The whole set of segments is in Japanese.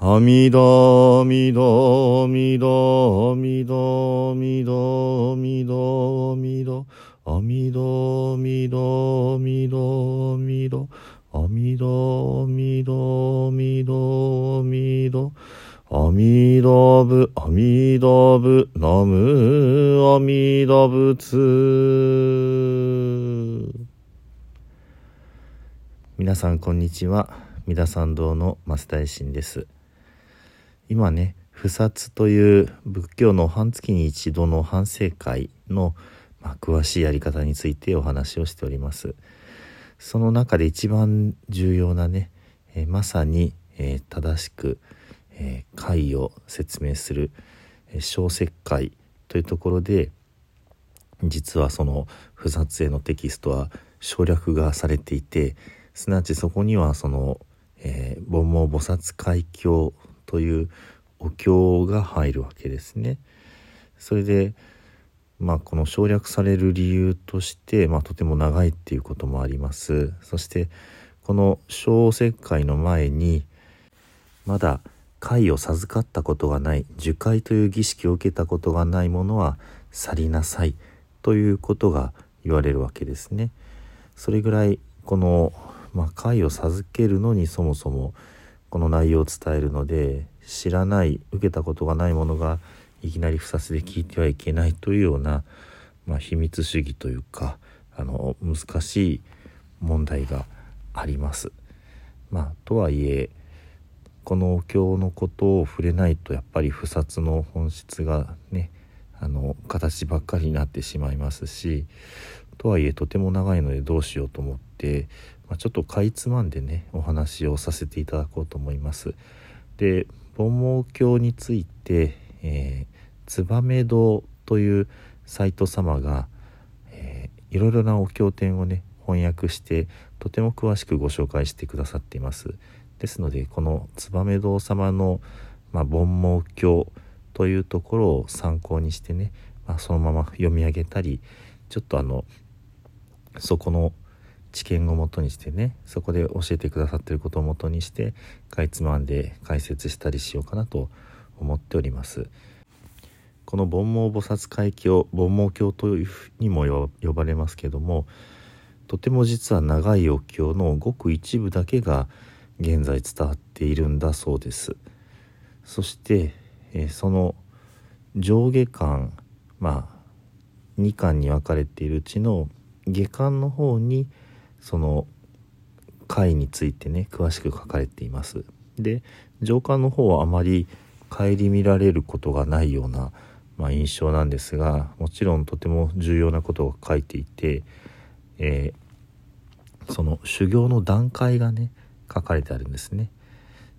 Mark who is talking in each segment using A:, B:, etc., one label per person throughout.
A: 阿弥陀弥陀弥陀弥陀弥陀弥陀弥陀阿弥陀弥陀弥陀弥陀阿弥陀弥陀弥陀弥陀阿弥陀仏阿弥陀仏ナム阿弥陀仏皆さんこんにちは三田参道の増大臣です今ね不殺という仏教の半月に一度の反省会の、まあ、詳しいやり方についてお話をしております。その中で一番重要なね、えー、まさに、えー、正しく、えー、会を説明する、え小説会というところで実はその不殺へのテキストは省略がされていてすなわちそこにはその、えー、煩悩菩薩海峡というお経が入るわけですね。それでまあこの省略される理由として、まあ、とても長いっていうこともあります。そしてこの小石灰の前にまだ貝を授かったことがない樹海という儀式を受けたことがないものは去りなさいということが言われるわけですね。それぐらいこのまあ、会を授けるのにそもそもこの内容を伝えるので知らない受けたことがないものがいきなり不殺で聞いてはいけないというような、まあ、秘密主義というかあの難しい問題があります。まあ、とはいえこのお経のことを触れないとやっぱり不殺の本質がねあの形ばっかりになってしまいますしとはいえとても長いのでどうしようと思って、まあ、ちょっとかいつまんでねお話をさせていただこうと思います。で盆毛経について、えー、燕堂というサイト様が、えー、いろいろなお経典をね翻訳してとても詳しくご紹介してくださっています。ですのでこの燕堂様の、まあ、盆毛経というところを参考にしてね、まあ、そのまま読み上げたりちょっとあのそこの知見をもとにしてねそこで教えてくださってることをもとにしてかいつまんで解説したりしようかなと思っております。この煩悩菩薩海峡煩悩経というふうにも呼ばれますけどもとても実は長いお経のごく一部だけが現在伝わっているんだそうです。そして、え、その上下巻まあ2巻に分かれているうちの下巻の方にその回についてね詳しく書かれています。で上巻の方はあまり顧みられることがないような、まあ、印象なんですがもちろんとても重要なことが書いていて、えー、その修行の段階がね書かれてあるんですね。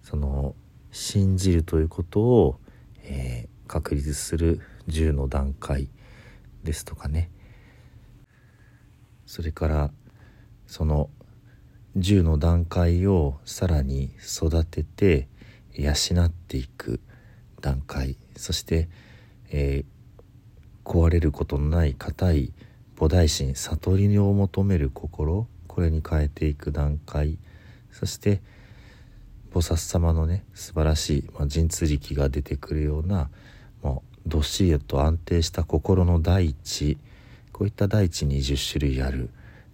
A: その信じるということを、えー、確立する10の段階ですとかね。それからその10の段階をさらに育てて養っていく段階。そして、えー、壊れることのない固い菩提心悟りを求める心。これに変えていく段階。そして菩薩様のね素晴らしい、まあ、神通力が出てくるようなもうどっしりと安定した心の大地。こういった大地に10種類ある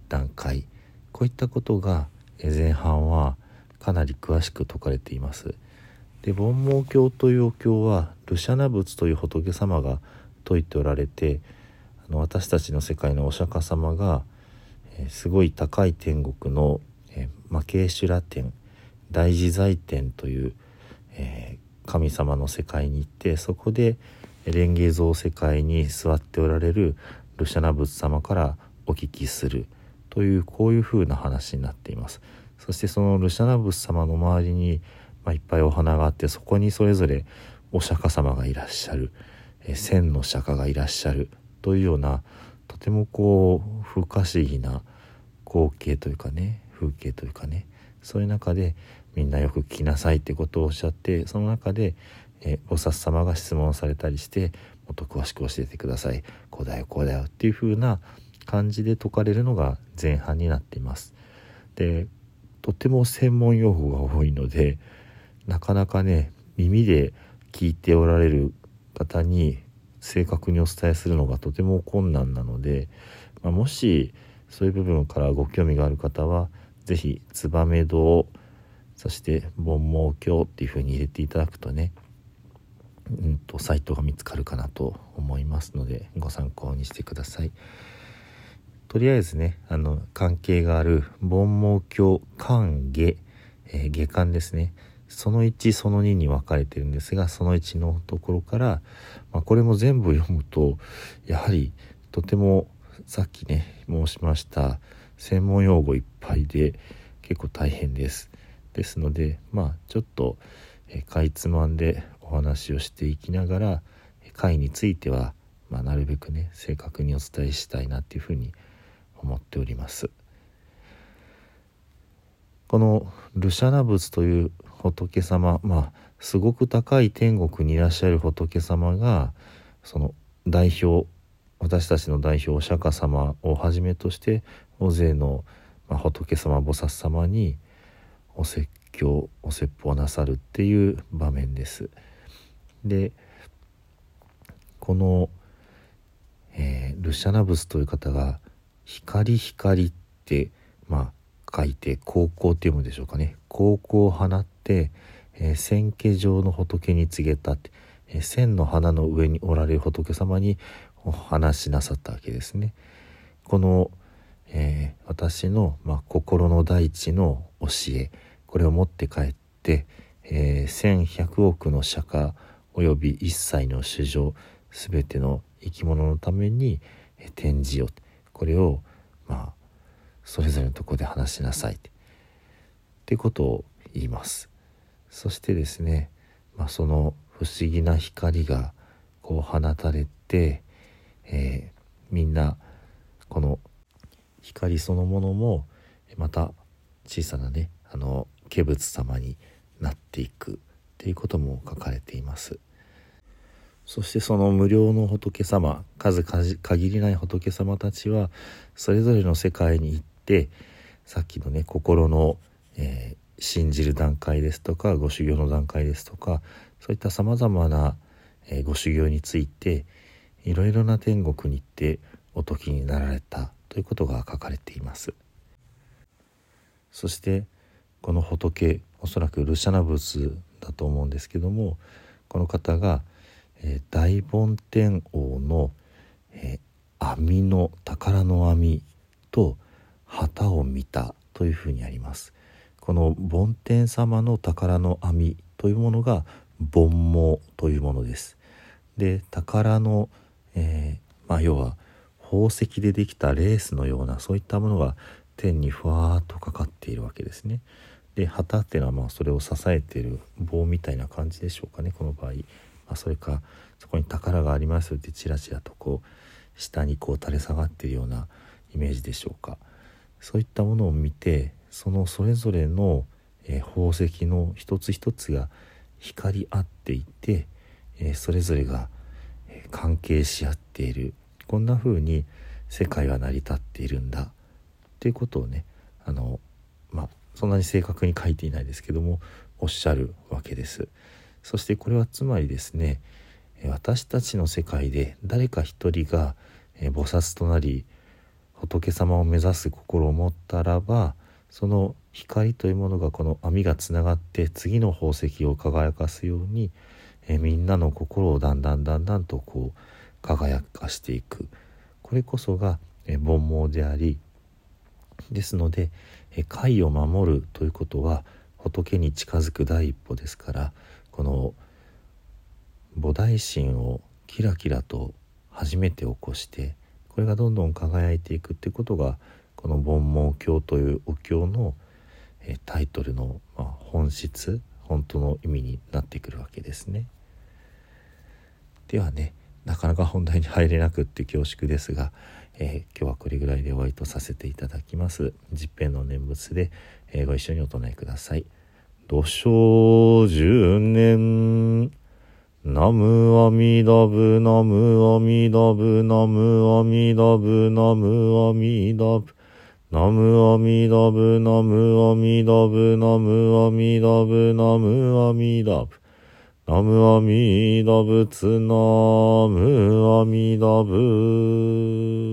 A: 段階。こういったことが前半はかなり詳しく説かれています。で煩悩経というお経はルシャナ仏という仏様が説いておられてあの私たちの世界のお釈迦様が、え、すごい高い天国の、え、マケーシュラ天大自在天という、えー、神様の世界に行ってそこで蓮華像世界に座っておられるルシャナ仏様からお聞きするというこういう風な話になっています。そしてそのルシャナ仏様の周りに、まあ、いっぱいお花があってそこにそれぞれお釈迦様がいらっしゃる、え千の釈迦がいらっしゃる。というようなとてもこう不可思議な光景というかね風景というかねそういう中でみんなよく聞きなさいってことをおっしゃってその中でえ菩薩様が質問されたりしてもっと詳しく教えてください。こうだよこうだよっていう風な感じで説かれるのが前半になっています。でとても専門用語が多いのでなかなかね耳で聞いておられる方に正確にお伝えするのがとても困難なので、まあ、もしそういう部分からご興味がある方は是非「ツバメ堂」そして「盆毛経」っていうふうに入れていただくとねうんとサイトが見つかるかなと思いますのでご参考にしてください。とりあえずねあの関係がある盆毛経関下、えー、下巻ですねその1その2に分かれてるんですがその1のところから、まあ、これも全部読むとやはりとてもさっきね申しました専門用語いっぱいで結構大変です。ですのでまあちょっと、えかいつまんでお話をしていきながら回については、まあ、なるべくね正確にお伝えしたいなっていうふうに思います思っております。このルシャナ仏という仏様まあすごく高い天国にいらっしゃる仏様がその代表私たちの代表お釈迦様をはじめとして大勢の、ま、仏様菩薩様にお説教お説法なさるっていう場面です。でこの、えー、ルシャナブスという方が「光光」ってまあ書いて「高校」って読むでしょうかね「高校を放って、えー、千家上の仏に告げた」って、えー、千の花の上におられる仏様にお話しなさったわけですね。この、えー、私の、まあ、心の大地の教えこれを持って帰って、えー、1100億の釈迦および一切の衆生全ての生き物のために展示をこれをまあそれぞれのとこで話しなさい。ってことを言います。そしてですね、まあ、その不思議な光がこう放たれて、えー、みんなこの光そのものもまた小さなねあの化仏様になっていくっていうことも書かれています。そしてその無料の仏様数限りない仏様たちはそれぞれの世界に行ってさっきのね心の、えー、信じる段階ですとかご修行の段階ですとかそういったさまざまな、えー、ご修行についていろいろな天国に行ってお時になられたということが書かれています。そしてこの仏おそらくルシャナ仏だと思うんですけどもこの方が「えー、大梵天王の、えー、網の宝の網と旗を見たというふうにあります。この梵天様の宝の網というものが梵網というものです。で宝の、えー、まあ、要は宝石でできたレースのようなそういったものが天にふわーっとかかっているわけですね。で旗っていうのはまあそれを支えている棒みたいな感じでしょうかねこの場合。まあ、それかそこに宝がありますってちらちらとこう下にこう垂れ下がっているようなイメージでしょうか。そういったものを見てそのそれぞれの、え、宝石の一つ一つが光り合っていて、え、それぞれが、関係し合っている。こんな風に世界は成り立っているんだ。っていうことをねあのまあそんなに正確に書いていないですけどもおっしゃるわけです。そしてこれはつまりですね私たちの世界で誰か一人が菩薩となり仏様を目指す心を持ったらばその光というものがこの網がつながって次の宝石を輝かすようにえみんなの心をだんだんだんだんとこう輝かしていく。これこそがえ煩悩でありですのでえ戒を守るということは仏に近づく第一歩ですからこの菩提心をキラキラと初めて起こしてこれがどんどん輝いていくってことがこの「盆毛経」というお経のタイトルの、本質本当の意味になってくるわけですね。ではねなかなか本題に入れなくって恐縮ですが、えー、今日はこれぐらいで終わりとさせていただきます。十遍の念仏で、えー、ご一緒にお唱えください。土生十年。ナムアミダブ、ナムアミダブ、ナムアミダブ、ナムアミダブ。ナムアミダブ、ナムアミダブ、ナムアミダブ、ナムアミダブ。ナムアミダブ、ツナムアミダブ。